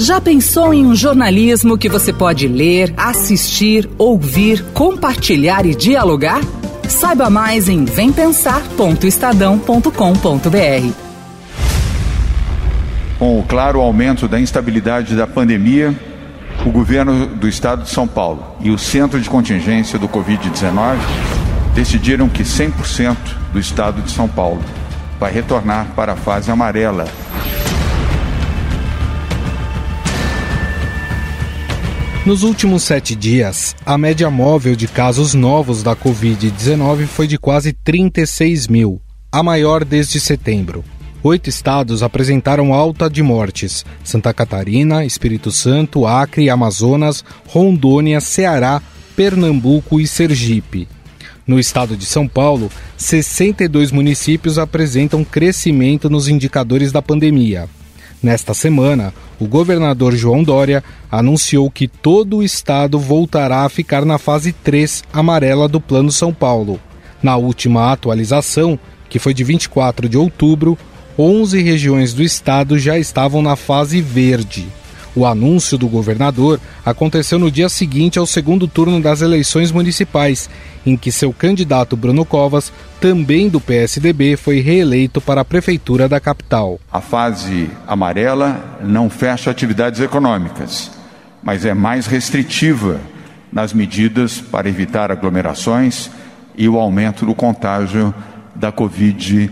Já pensou em um jornalismo que você pode ler, assistir, ouvir, compartilhar e dialogar? Saiba mais em vempensar.estadão.com.br. Com o claro aumento da instabilidade da pandemia, o governo do estado de São Paulo e o centro de contingência do Covid-19 decidiram que 100% do estado de São Paulo vai retornar para a fase amarela Nos últimos sete dias, a média móvel de casos novos da Covid-19 foi de quase 36 mil, a maior desde setembro. Oito estados apresentaram alta de mortes: Santa Catarina, Espírito Santo, Acre, Amazonas, Rondônia, Ceará, Pernambuco e Sergipe. No estado de São Paulo, 62 municípios apresentam crescimento nos indicadores da pandemia. Nesta semana, o governador João Dória anunciou que todo o estado voltará a ficar na fase 3 amarela do Plano São Paulo. Na última atualização, que foi de 24 de outubro, 11 regiões do estado já estavam na fase verde. O anúncio do governador aconteceu no dia seguinte ao segundo turno das eleições municipais, em que seu candidato Bruno Covas, também do PSDB, foi reeleito para a prefeitura da capital. A fase amarela não fecha atividades econômicas, mas é mais restritiva nas medidas para evitar aglomerações e o aumento do contágio da Covid-19.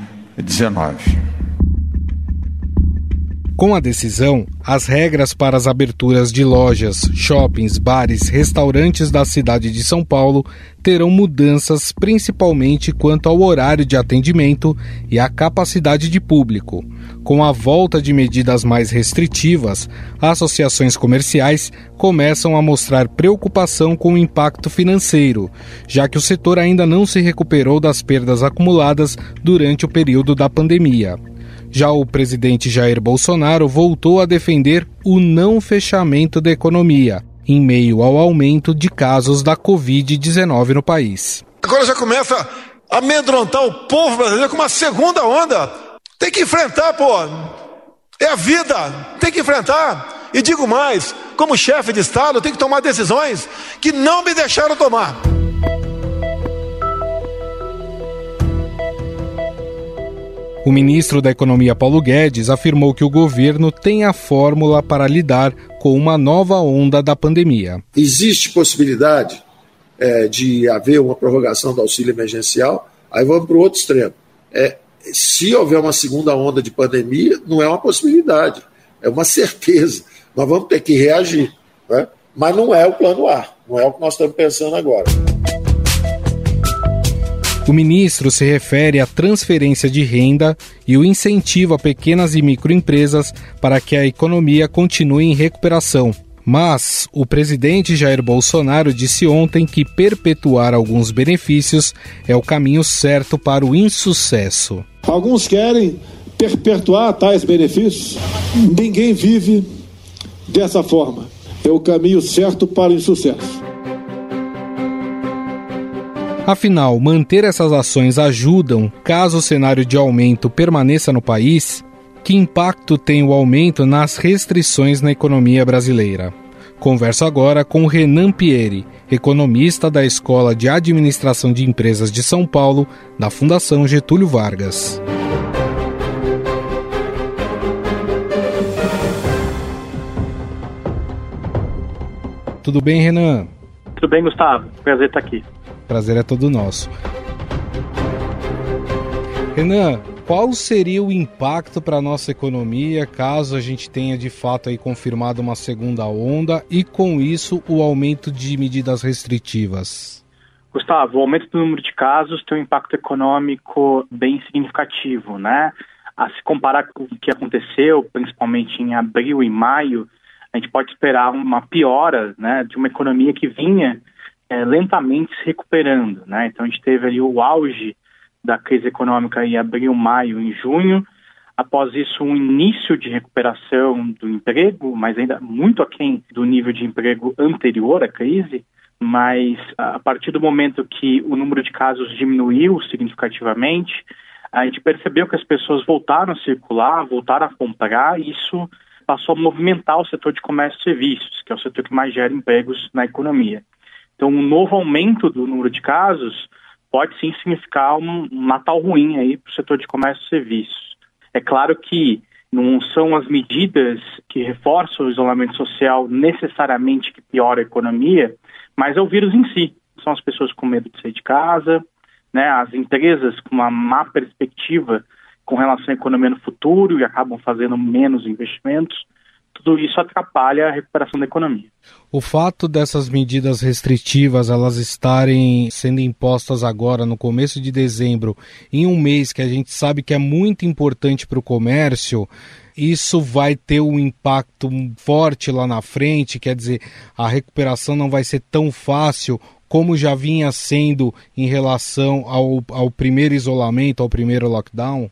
Com a decisão, as regras para as aberturas de lojas, shoppings, bares, restaurantes da cidade de São Paulo terão mudanças principalmente quanto ao horário de atendimento e à capacidade de público. Com a volta de medidas mais restritivas, associações comerciais começam a mostrar preocupação com o impacto financeiro, já que o setor ainda não se recuperou das perdas acumuladas durante o período da pandemia. Já o presidente Jair Bolsonaro voltou a defender o não fechamento da economia, em meio ao aumento de casos da Covid-19 no país. Agora já começa a amedrontar o povo brasileiro com uma segunda onda. Tem que enfrentar, pô. É a vida, tem que enfrentar. E digo mais, como chefe de Estado, tenho que tomar decisões que não me deixaram tomar. O ministro da Economia Paulo Guedes afirmou que o governo tem a fórmula para lidar com uma nova onda da pandemia. Existe possibilidade é, de haver uma prorrogação do auxílio emergencial, aí vamos para o outro extremo. É, se houver uma segunda onda de pandemia, não é uma possibilidade, é uma certeza. Nós vamos ter que reagir. Né? Mas não é o plano A, não é o que nós estamos pensando agora. O ministro se refere à transferência de renda e o incentivo a pequenas e microempresas para que a economia continue em recuperação. Mas o presidente Jair Bolsonaro disse ontem que perpetuar alguns benefícios é o caminho certo para o insucesso. Alguns querem perpetuar tais benefícios. Ninguém vive dessa forma. É o caminho certo para o insucesso. Afinal, manter essas ações ajudam caso o cenário de aumento permaneça no país? Que impacto tem o aumento nas restrições na economia brasileira? Converso agora com Renan Pieri, economista da Escola de Administração de Empresas de São Paulo, da Fundação Getúlio Vargas. Tudo bem, Renan? Tudo bem, Gustavo. Prazer estar aqui. Prazer é todo nosso. Renan, qual seria o impacto para a nossa economia caso a gente tenha de fato aí confirmado uma segunda onda e com isso o aumento de medidas restritivas? Gustavo, o aumento do número de casos tem um impacto econômico bem significativo, né? A se comparar com o que aconteceu, principalmente em abril e maio, a gente pode esperar uma piora, né, de uma economia que vinha é, lentamente se recuperando. Né? Então a gente teve ali o auge da crise econômica em abril, maio, em junho. Após isso, um início de recuperação do emprego, mas ainda muito aquém do nível de emprego anterior à crise. Mas a partir do momento que o número de casos diminuiu significativamente, a gente percebeu que as pessoas voltaram a circular, voltaram a comprar, e isso passou a movimentar o setor de comércio e serviços, que é o setor que mais gera empregos na economia. Então, um novo aumento do número de casos pode sim significar um, Natal ruim aí para o setor de comércio e serviços. É claro que não são as medidas que reforçam o isolamento social necessariamente que piora a economia, mas é o vírus em si. São as pessoas com medo de sair de casa, né, as empresas com uma má perspectiva com relação à economia no futuro e acabam fazendo menos investimentos tudo isso atrapalha a recuperação da economia. O fato dessas medidas restritivas elas estarem sendo impostas agora no começo de dezembro, em um mês que a gente sabe que é muito importante para o comércio, isso vai ter um impacto forte lá na frente, quer dizer, a recuperação não vai ser tão fácil como já vinha sendo em relação ao, ao primeiro isolamento, ao primeiro lockdown?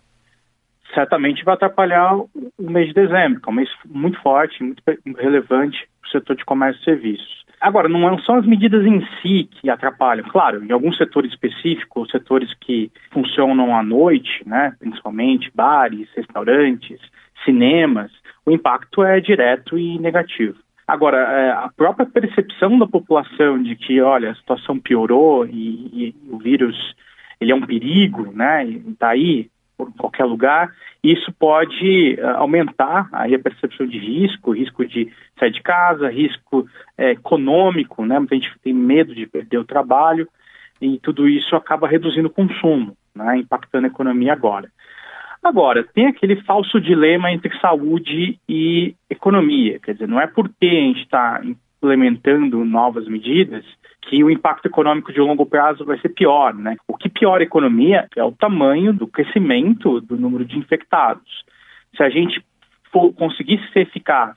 certamente vai atrapalhar o mês de dezembro, que é um mês muito forte, muito relevante para o setor de comércio e serviços. Agora, não são as medidas em si que atrapalham. Claro, em alguns setores específicos, setores que funcionam à noite, né, principalmente bares, restaurantes, cinemas, o impacto é direto e negativo. Agora, é, a própria percepção da população de que, olha, a situação piorou e, e o vírus ele é um perigo, né, está aí, por qualquer lugar, isso pode uh, aumentar aí a percepção de risco, risco de sair de casa, risco é, econômico, né? Muita gente tem medo de perder o trabalho e tudo isso acaba reduzindo o consumo, né? impactando a economia agora. Agora, tem aquele falso dilema entre saúde e economia, quer dizer, não é porque a gente está implementando novas medidas que o impacto econômico de longo prazo vai ser pior, né? O que piora a economia é o tamanho do crescimento do número de infectados. Se a gente for conseguir ser eficaz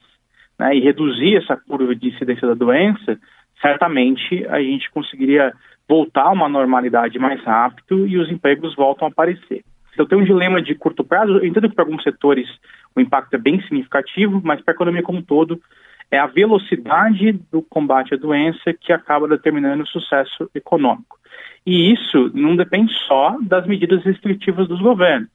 né, e reduzir essa curva de incidência da doença, certamente a gente conseguiria voltar a uma normalidade mais rápido e os empregos voltam a aparecer. Então tem um dilema de curto prazo, eu entendo que para alguns setores o impacto é bem significativo, mas para a economia como um todo é a velocidade do combate à doença que acaba determinando o sucesso econômico. E isso não depende só das medidas restritivas dos governos,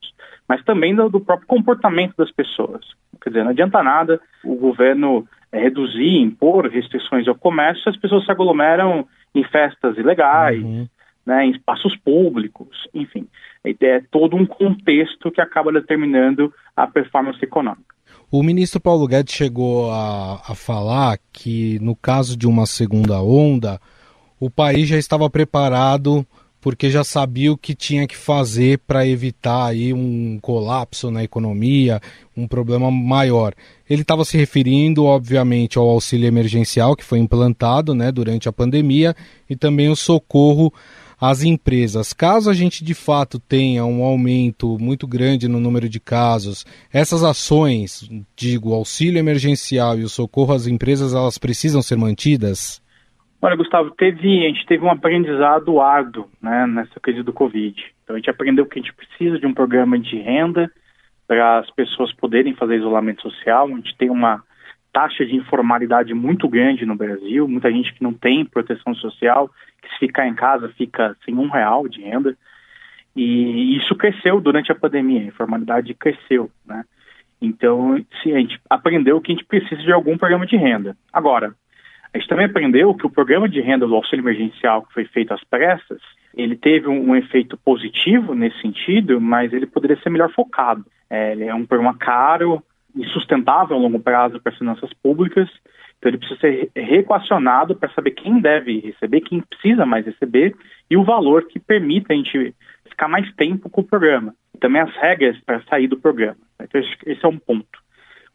mas também do, do próprio comportamento das pessoas. Quer dizer, não adianta nada o governo é, reduzir, impor restrições ao comércio se as pessoas se aglomeram em festas ilegais, uhum. né, em espaços públicos, enfim. É todo um contexto que acaba determinando a performance econômica. O ministro Paulo Guedes chegou a, a falar que, no caso de uma segunda onda, o país já estava preparado porque já sabia o que tinha que fazer para evitar aí um colapso na economia, um problema maior. Ele estava se referindo, obviamente, ao auxílio emergencial que foi implantado né, durante a pandemia e também o socorro as empresas. Caso a gente de fato tenha um aumento muito grande no número de casos, essas ações, digo, auxílio emergencial e o socorro às empresas, elas precisam ser mantidas? Olha, Gustavo, teve, a gente teve um aprendizado árduo né, nessa crise do Covid. Então a gente aprendeu que a gente precisa de um programa de renda para as pessoas poderem fazer isolamento social. A gente tem uma taxa de informalidade muito grande no Brasil, muita gente que não tem proteção social, que se ficar em casa fica sem um real de renda. E isso cresceu durante a pandemia, a informalidade cresceu, né? Então, se a gente aprendeu que a gente precisa de algum programa de renda. Agora, a gente também aprendeu que o programa de renda do auxílio emergencial que foi feito às pressas, ele teve um, um efeito positivo nesse sentido, mas ele poderia ser melhor focado. É, ele é um programa caro, insustentável a longo prazo para as finanças públicas. Então ele precisa ser reequacionado para saber quem deve receber, quem precisa mais receber e o valor que permita a gente ficar mais tempo com o programa. E também as regras para sair do programa. Então esse é um ponto.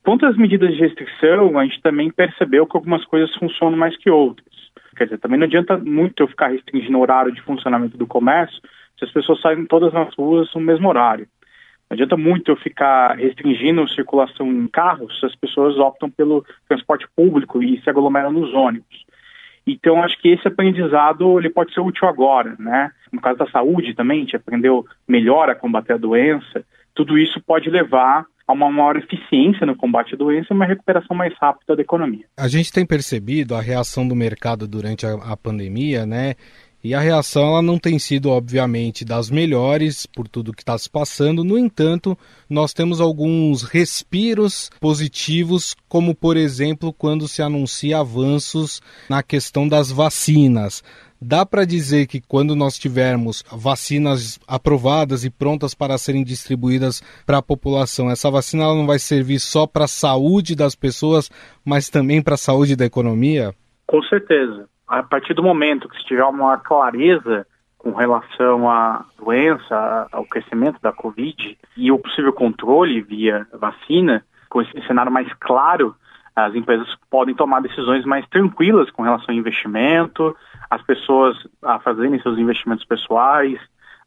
Quanto às medidas de restrição, a gente também percebeu que algumas coisas funcionam mais que outras. Quer dizer, também não adianta muito eu ficar restringindo o horário de funcionamento do comércio se as pessoas saem todas nas ruas no mesmo horário. Não adianta muito eu ficar restringindo a circulação em carros se as pessoas optam pelo transporte público e se aglomeram nos ônibus. Então, acho que esse aprendizado ele pode ser útil agora, né? No caso da saúde também, a gente aprendeu melhor a combater a doença. Tudo isso pode levar a uma maior eficiência no combate à doença e uma recuperação mais rápida da economia. A gente tem percebido a reação do mercado durante a, a pandemia, né? E a reação ela não tem sido, obviamente, das melhores por tudo que está se passando. No entanto, nós temos alguns respiros positivos, como por exemplo quando se anuncia avanços na questão das vacinas. Dá para dizer que quando nós tivermos vacinas aprovadas e prontas para serem distribuídas para a população, essa vacina não vai servir só para a saúde das pessoas, mas também para a saúde da economia? Com certeza a partir do momento que se tiver uma clareza com relação à doença, ao crescimento da Covid e o possível controle via vacina, com esse cenário mais claro, as empresas podem tomar decisões mais tranquilas com relação ao investimento, as pessoas a fazerem seus investimentos pessoais,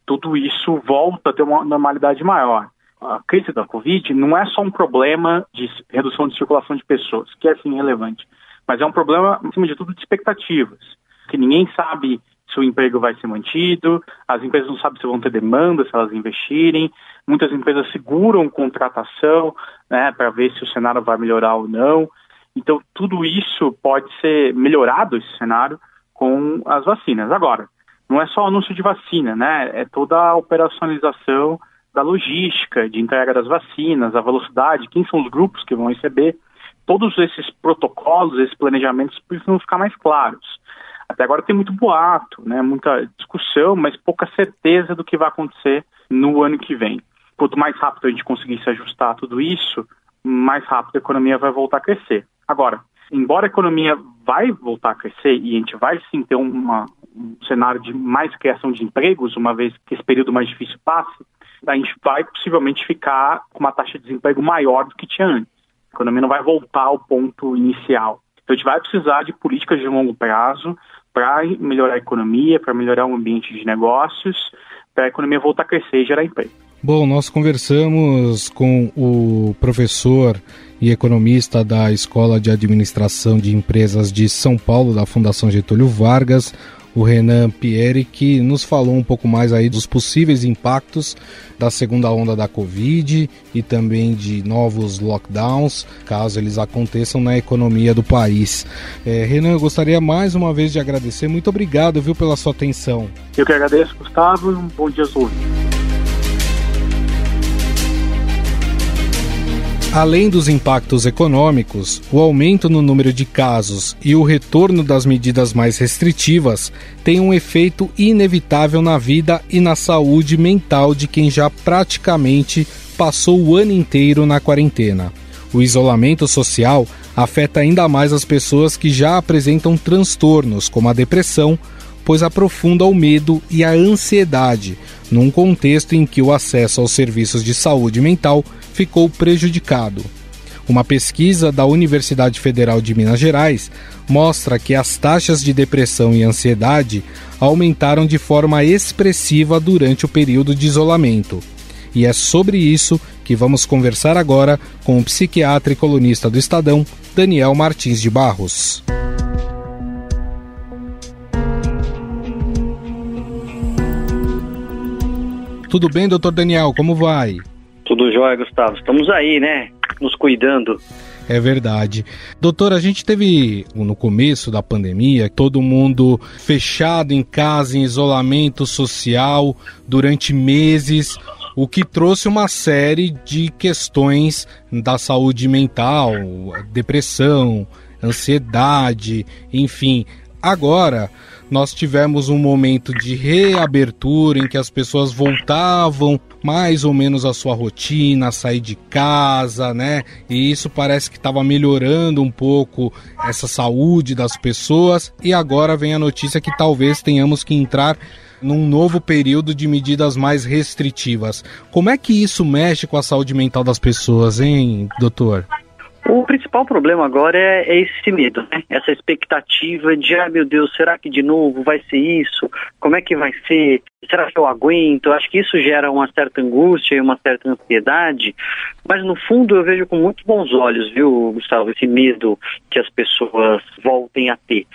tudo isso volta a ter uma normalidade maior. A crise da Covid não é só um problema de redução de circulação de pessoas, que é sim relevante, mas é um problema, acima de tudo, de expectativas, que ninguém sabe se o emprego vai ser mantido, as empresas não sabem se vão ter demanda, se elas investirem, muitas empresas seguram contratação né, para ver se o cenário vai melhorar ou não. Então, tudo isso pode ser melhorado, esse cenário, com as vacinas. Agora, não é só anúncio de vacina, né? É toda a operacionalização da logística, de entrega das vacinas, a velocidade, quem são os grupos que vão receber todos esses protocolos, esses planejamentos precisam ficar mais claros. Até agora tem muito boato, né, muita discussão, mas pouca certeza do que vai acontecer no ano que vem. Quanto mais rápido a gente conseguir se ajustar a tudo isso, mais rápido a economia vai voltar a crescer. Agora, embora a economia vai voltar a crescer e a gente vai sim ter uma, um cenário de mais criação de empregos, uma vez que esse período mais difícil passe, a gente vai possivelmente ficar com uma taxa de desemprego maior do que tinha antes. A economia não vai voltar ao ponto inicial. Então a gente vai precisar de políticas de longo prazo para melhorar a economia, para melhorar o ambiente de negócios, para a economia voltar a crescer e gerar emprego. Bom, nós conversamos com o professor e economista da Escola de Administração de Empresas de São Paulo, da Fundação Getúlio Vargas, o Renan Pieri, que nos falou um pouco mais aí dos possíveis impactos da segunda onda da Covid e também de novos lockdowns, caso eles aconteçam na economia do país. É, Renan, eu gostaria mais uma vez de agradecer. Muito obrigado, viu, pela sua atenção. Eu que agradeço, Gustavo, um bom dia aos ouvintes. Além dos impactos econômicos, o aumento no número de casos e o retorno das medidas mais restritivas têm um efeito inevitável na vida e na saúde mental de quem já praticamente passou o ano inteiro na quarentena. O isolamento social afeta ainda mais as pessoas que já apresentam transtornos, como a depressão, pois aprofunda o medo e a ansiedade, num contexto em que o acesso aos serviços de saúde mental ficou prejudicado. Uma pesquisa da Universidade Federal de Minas Gerais mostra que as taxas de depressão e ansiedade aumentaram de forma expressiva durante o período de isolamento. E é sobre isso que vamos conversar agora com o psiquiatra e colunista do Estadão, Daniel Martins de Barros. Tudo bem, doutor Daniel? Como vai? Tudo jóia, Gustavo. Estamos aí, né? Nos cuidando. É verdade. Doutor, a gente teve no começo da pandemia todo mundo fechado em casa, em isolamento social durante meses, o que trouxe uma série de questões da saúde mental, depressão, ansiedade, enfim. Agora, nós tivemos um momento de reabertura em que as pessoas voltavam mais ou menos à sua rotina, a sair de casa, né? E isso parece que estava melhorando um pouco essa saúde das pessoas. E agora vem a notícia que talvez tenhamos que entrar num novo período de medidas mais restritivas. Como é que isso mexe com a saúde mental das pessoas, hein, doutor? O principal problema agora é, é, esse medo, né? Essa expectativa de, ah, meu Deus, será que de novo vai ser isso? Como é que vai ser? Será que eu aguento? Acho que isso gera uma certa angústia e uma certa ansiedade, mas no fundo eu vejo com muito bons olhos, viu, Gustavo, esse medo que as pessoas voltem a ter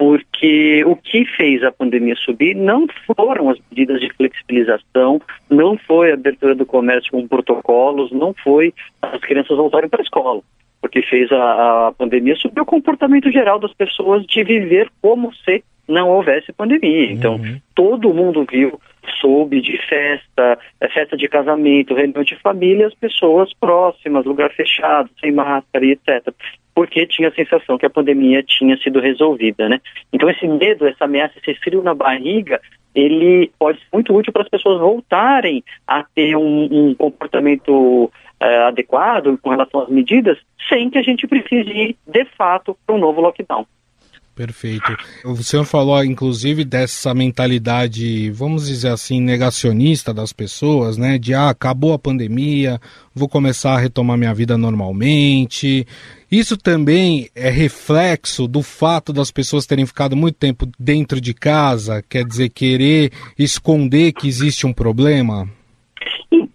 porque o que fez a pandemia subir não foram as medidas de flexibilização, não foi a abertura do comércio com protocolos, não foi as crianças voltarem para a escola. Porque fez a, a pandemia sobre o comportamento geral das pessoas de viver como se não houvesse pandemia. Então, uhum. todo mundo viu, soube de festa, é, festa de casamento, reunião de família, as pessoas próximas, lugar fechado, sem máscara e etc. Porque tinha a sensação que a pandemia tinha sido resolvida, né? Então, esse medo, essa ameaça, esse frio na barriga, ele pode ser muito útil para as pessoas voltarem a ter um, um comportamento é, adequado com relação às medidas, sem que a gente precise ir, de fato, para um novo lockdown. Perfeito. O senhor falou, inclusive, dessa mentalidade, vamos dizer assim, negacionista das pessoas, né? De, ah, acabou a pandemia, vou começar a retomar minha vida normalmente. Isso também é reflexo do fato das pessoas terem ficado muito tempo dentro de casa, quer dizer, querer esconder que existe um problema?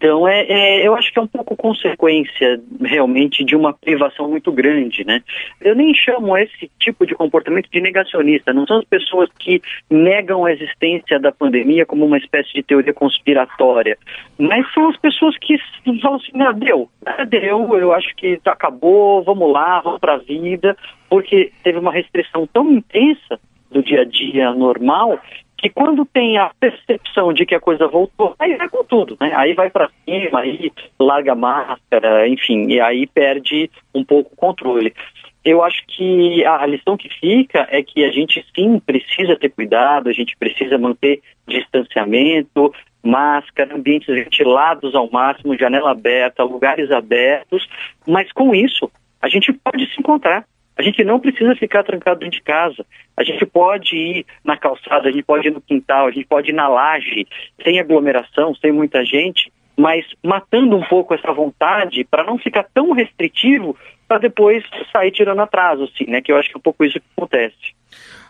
Então, é, é, eu acho que é um pouco consequência realmente de uma privação muito grande, né? Eu nem chamo esse tipo de comportamento de negacionista, não são as pessoas que negam a existência da pandemia como uma espécie de teoria conspiratória, mas são as pessoas que falam assim, ah, deu, ah, deu, eu acho que acabou, vamos lá, vamos para a vida, porque teve uma restrição tão intensa do dia a dia normal que quando tem a percepção de que a coisa voltou, aí vai com tudo, né? Aí vai para cima, aí larga a máscara, enfim, e aí perde um pouco o controle. Eu acho que a lição que fica é que a gente sim precisa ter cuidado, a gente precisa manter distanciamento, máscara, ambientes ventilados ao máximo, janela aberta, lugares abertos, mas com isso a gente pode se encontrar. A gente não precisa ficar trancado dentro de casa. A gente pode ir na calçada, a gente pode ir no quintal, a gente pode ir na laje, sem aglomeração, sem muita gente, mas matando um pouco essa vontade para não ficar tão restritivo para depois sair tirando atraso, assim, né? Que eu acho que é um pouco isso que acontece.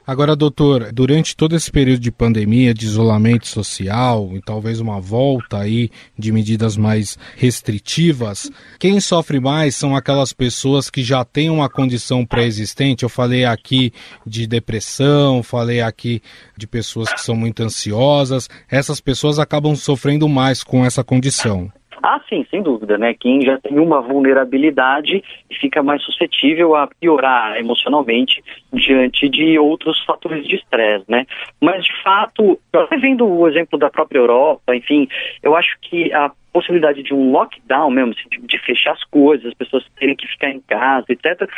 Agora, doutor, durante todo esse período de pandemia, de isolamento social e talvez uma volta aí de medidas mais restritivas, quem sofre mais são aquelas pessoas que já têm uma condição pré-existente. Eu falei aqui de depressão, falei aqui de pessoas que são muito ansiosas. Essas pessoas acabam sofrendo mais com essa condição. Ah, sim, sem dúvida, né? Quem já tem uma vulnerabilidade fica mais suscetível a piorar emocionalmente diante de outros fatores de estresse, né? Mas, de fato, até vendo o exemplo da própria Europa, enfim, eu acho que a possibilidade de um lockdown mesmo, assim, de, de, fechar as coisas, as pessoas terem que ficar em casa, etc.,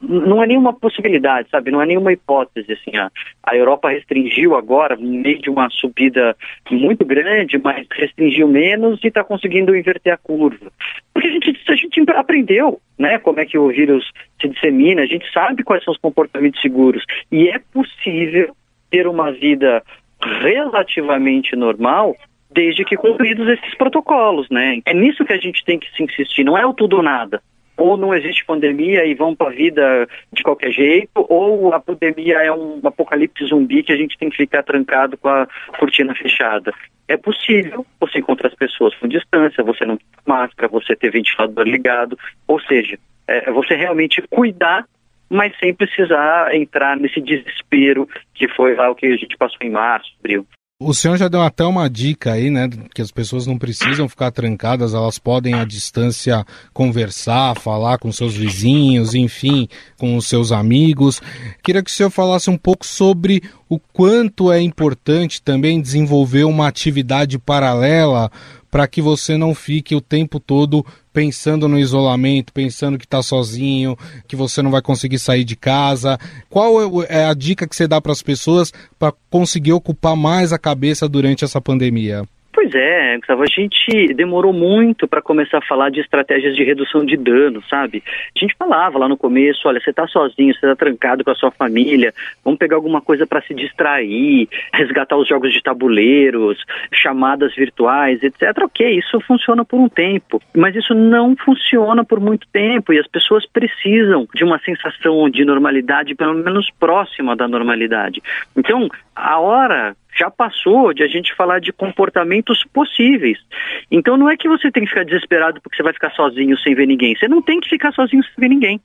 não é nenhuma possibilidade, sabe? Não é nenhuma hipótese, assim. A, a Europa restringiu agora, no meio de uma subida muito grande, mas restringiu menos e está conseguindo inverter a curva. Porque a gente, a gente aprendeu, né, como é que o vírus se dissemina, a gente sabe quais são os comportamentos seguros e é possível ter uma vida relativamente normal desde que cumpridos esses protocolos, né? É nisso que a gente tem que se insistir, não é o tudo ou nada. Ou não existe pandemia e vão para a vida de qualquer jeito, ou a pandemia é um apocalipse zumbi que a gente tem que ficar trancado com a cortina fechada. É possível você encontrar as pessoas com distância, você não ter máscara, você ter ventilador ligado, ou seja, é você realmente cuidar mas sem precisar entrar nesse desespero que foi lá o que a gente passou em março, abril. O senhor já deu até uma dica aí, né? Que as pessoas não precisam ficar trancadas, elas podem à distância conversar, falar com seus vizinhos, enfim, com os seus amigos. Queria que o senhor falasse um pouco sobre o quanto é importante também desenvolver uma atividade paralela para que você não fique o tempo todo pensando no isolamento, pensando que está sozinho, que você não vai conseguir sair de casa? Qual é, é a dica que você dá para as pessoas para conseguir ocupar mais a cabeça durante essa pandemia? Pois é, Gustavo, a gente demorou muito para começar a falar de estratégias de redução de dano, sabe? A gente falava lá no começo, olha, você está sozinho, você está trancado com a sua família, vamos pegar alguma coisa para se distrair, resgatar os jogos de tabuleiros, chamadas virtuais, etc. Ok, isso funciona por um tempo, mas isso não funciona por muito tempo e as pessoas precisam de uma sensação de normalidade, pelo menos próxima da normalidade. Então, a hora já passou de a gente falar de comportamentos possíveis. Então não é que você tem que ficar desesperado porque você vai ficar sozinho sem ver ninguém. Você não tem que ficar sozinho sem ver ninguém.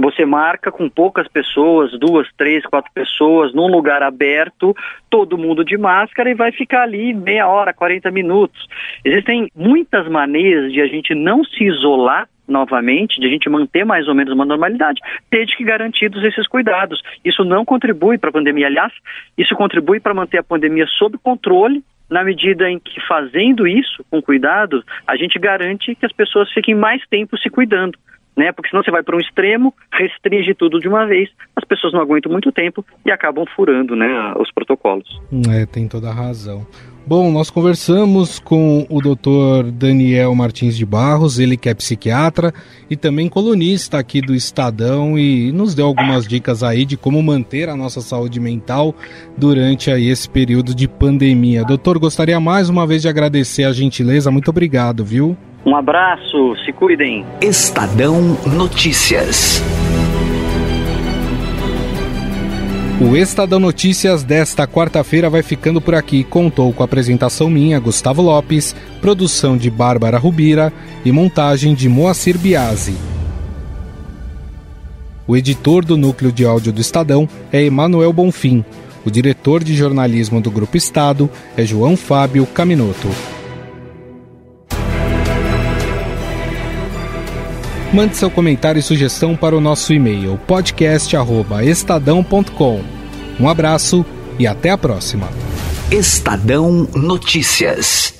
Você marca com poucas pessoas, duas, três, quatro pessoas, num lugar aberto, todo mundo de máscara e vai ficar ali meia hora, 40 minutos. Existem muitas maneiras de a gente não se isolar novamente, de a gente manter mais ou menos uma normalidade, desde que garantidos esses cuidados. Isso não contribui para a pandemia, aliás, isso contribui para manter a pandemia sob controle na medida em que fazendo isso com cuidado, a gente garante que as pessoas fiquem mais tempo se cuidando. Né? Porque senão você vai para um extremo, restringe tudo de uma vez, as pessoas não aguentam muito tempo e acabam furando né, os protocolos. É, tem toda a razão. Bom, nós conversamos com o Dr. Daniel Martins de Barros, ele que é psiquiatra e também colunista aqui do Estadão e nos deu algumas dicas aí de como manter a nossa saúde mental durante aí esse período de pandemia. Doutor, gostaria mais uma vez de agradecer a gentileza, muito obrigado, viu? Um abraço, se cuidem. Estadão Notícias. O Estadão Notícias desta quarta-feira vai ficando por aqui. Contou com a apresentação minha, Gustavo Lopes, produção de Bárbara Rubira e montagem de Moacir Biasi. O editor do núcleo de áudio do Estadão é Emanuel Bonfim. O diretor de jornalismo do Grupo Estado é João Fábio Caminoto. Mande seu comentário e sugestão para o nosso e-mail podcast@estadão.com. Um abraço e até a próxima. Estadão Notícias.